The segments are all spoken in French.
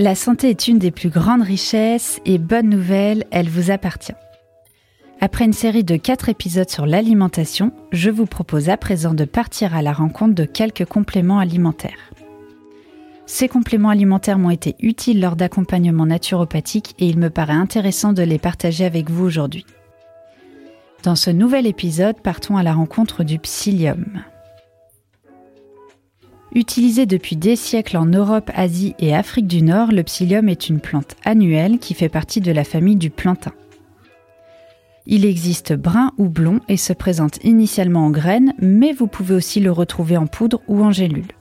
La santé est une des plus grandes richesses et bonne nouvelle, elle vous appartient. Après une série de 4 épisodes sur l'alimentation, je vous propose à présent de partir à la rencontre de quelques compléments alimentaires. Ces compléments alimentaires m'ont été utiles lors d'accompagnements naturopathiques et il me paraît intéressant de les partager avec vous aujourd'hui. Dans ce nouvel épisode, partons à la rencontre du psyllium. Utilisé depuis des siècles en Europe, Asie et Afrique du Nord, le psyllium est une plante annuelle qui fait partie de la famille du plantain. Il existe brun ou blond et se présente initialement en graines, mais vous pouvez aussi le retrouver en poudre ou en gélule.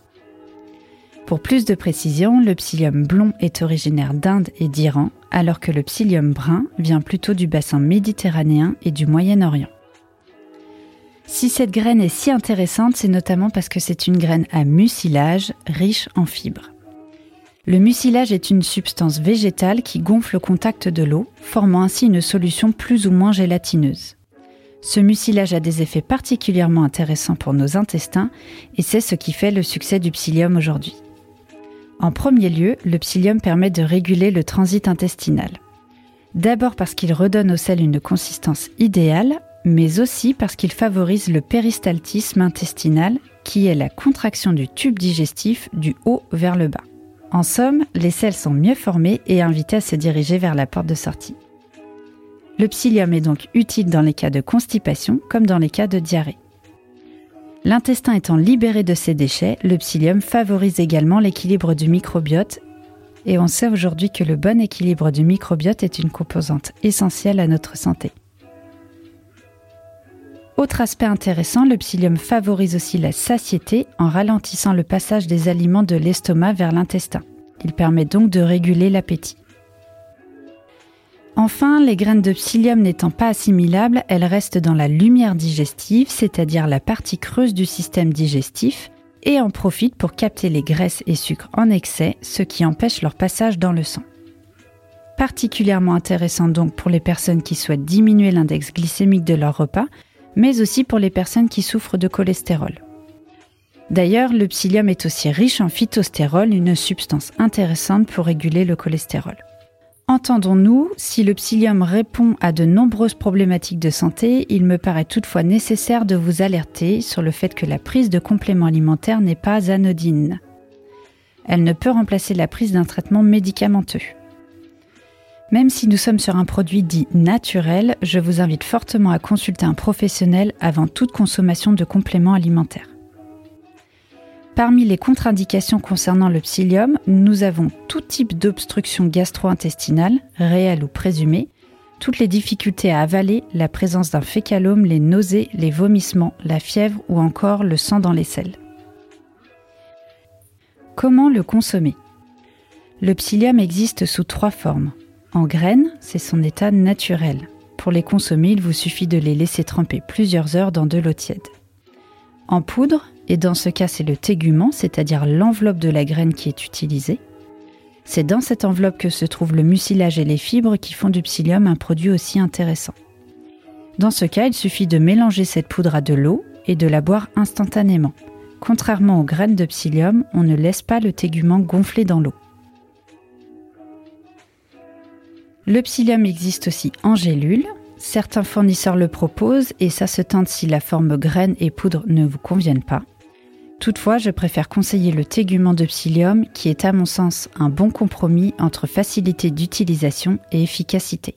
Pour plus de précision, le psyllium blond est originaire d'Inde et d'Iran, alors que le psyllium brun vient plutôt du bassin méditerranéen et du Moyen-Orient. Si cette graine est si intéressante, c'est notamment parce que c'est une graine à mucilage riche en fibres. Le mucilage est une substance végétale qui gonfle au contact de l'eau, formant ainsi une solution plus ou moins gélatineuse. Ce mucilage a des effets particulièrement intéressants pour nos intestins et c'est ce qui fait le succès du psyllium aujourd'hui. En premier lieu, le psyllium permet de réguler le transit intestinal. D'abord parce qu'il redonne au sel une consistance idéale, mais aussi parce qu'il favorise le péristaltisme intestinal, qui est la contraction du tube digestif du haut vers le bas. En somme, les selles sont mieux formées et invitées à se diriger vers la porte de sortie. Le psyllium est donc utile dans les cas de constipation comme dans les cas de diarrhée. L'intestin étant libéré de ses déchets, le psyllium favorise également l'équilibre du microbiote et on sait aujourd'hui que le bon équilibre du microbiote est une composante essentielle à notre santé. Autre aspect intéressant, le psyllium favorise aussi la satiété en ralentissant le passage des aliments de l'estomac vers l'intestin. Il permet donc de réguler l'appétit. Enfin, les graines de psyllium n'étant pas assimilables, elles restent dans la lumière digestive, c'est-à-dire la partie creuse du système digestif, et en profitent pour capter les graisses et sucres en excès, ce qui empêche leur passage dans le sang. Particulièrement intéressant donc pour les personnes qui souhaitent diminuer l'index glycémique de leur repas, mais aussi pour les personnes qui souffrent de cholestérol. D'ailleurs, le psyllium est aussi riche en phytostérol, une substance intéressante pour réguler le cholestérol. Entendons-nous, si le psyllium répond à de nombreuses problématiques de santé, il me paraît toutefois nécessaire de vous alerter sur le fait que la prise de compléments alimentaires n'est pas anodine. Elle ne peut remplacer la prise d'un traitement médicamenteux. Même si nous sommes sur un produit dit naturel, je vous invite fortement à consulter un professionnel avant toute consommation de compléments alimentaires. Parmi les contre-indications concernant le psyllium, nous avons tout type d'obstruction gastro-intestinale, réelle ou présumée, toutes les difficultés à avaler, la présence d'un fécalome, les nausées, les vomissements, la fièvre ou encore le sang dans les selles. Comment le consommer? Le psyllium existe sous trois formes. En graines, c'est son état naturel. Pour les consommer, il vous suffit de les laisser tremper plusieurs heures dans de l'eau tiède. En poudre, et dans ce cas c'est le tégument, c'est-à-dire l'enveloppe de la graine qui est utilisée. C'est dans cette enveloppe que se trouve le mucilage et les fibres qui font du psyllium un produit aussi intéressant. Dans ce cas, il suffit de mélanger cette poudre à de l'eau et de la boire instantanément. Contrairement aux graines de psyllium, on ne laisse pas le tégument gonfler dans l'eau. Le psyllium existe aussi en gélule. Certains fournisseurs le proposent et ça se tente si la forme graine et poudre ne vous conviennent pas. Toutefois, je préfère conseiller le tégument de psyllium qui est à mon sens un bon compromis entre facilité d'utilisation et efficacité.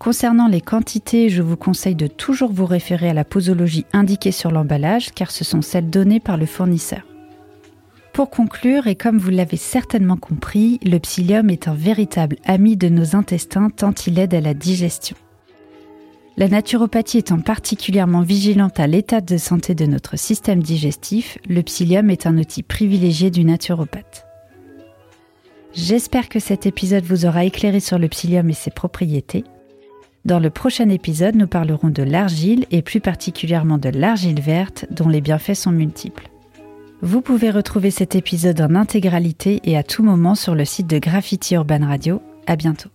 Concernant les quantités, je vous conseille de toujours vous référer à la posologie indiquée sur l'emballage car ce sont celles données par le fournisseur. Pour conclure, et comme vous l'avez certainement compris, le psyllium est un véritable ami de nos intestins tant il aide à la digestion. La naturopathie étant particulièrement vigilante à l'état de santé de notre système digestif, le psyllium est un outil privilégié du naturopathe. J'espère que cet épisode vous aura éclairé sur le psyllium et ses propriétés. Dans le prochain épisode, nous parlerons de l'argile et plus particulièrement de l'argile verte dont les bienfaits sont multiples. Vous pouvez retrouver cet épisode en intégralité et à tout moment sur le site de Graffiti Urban Radio. À bientôt.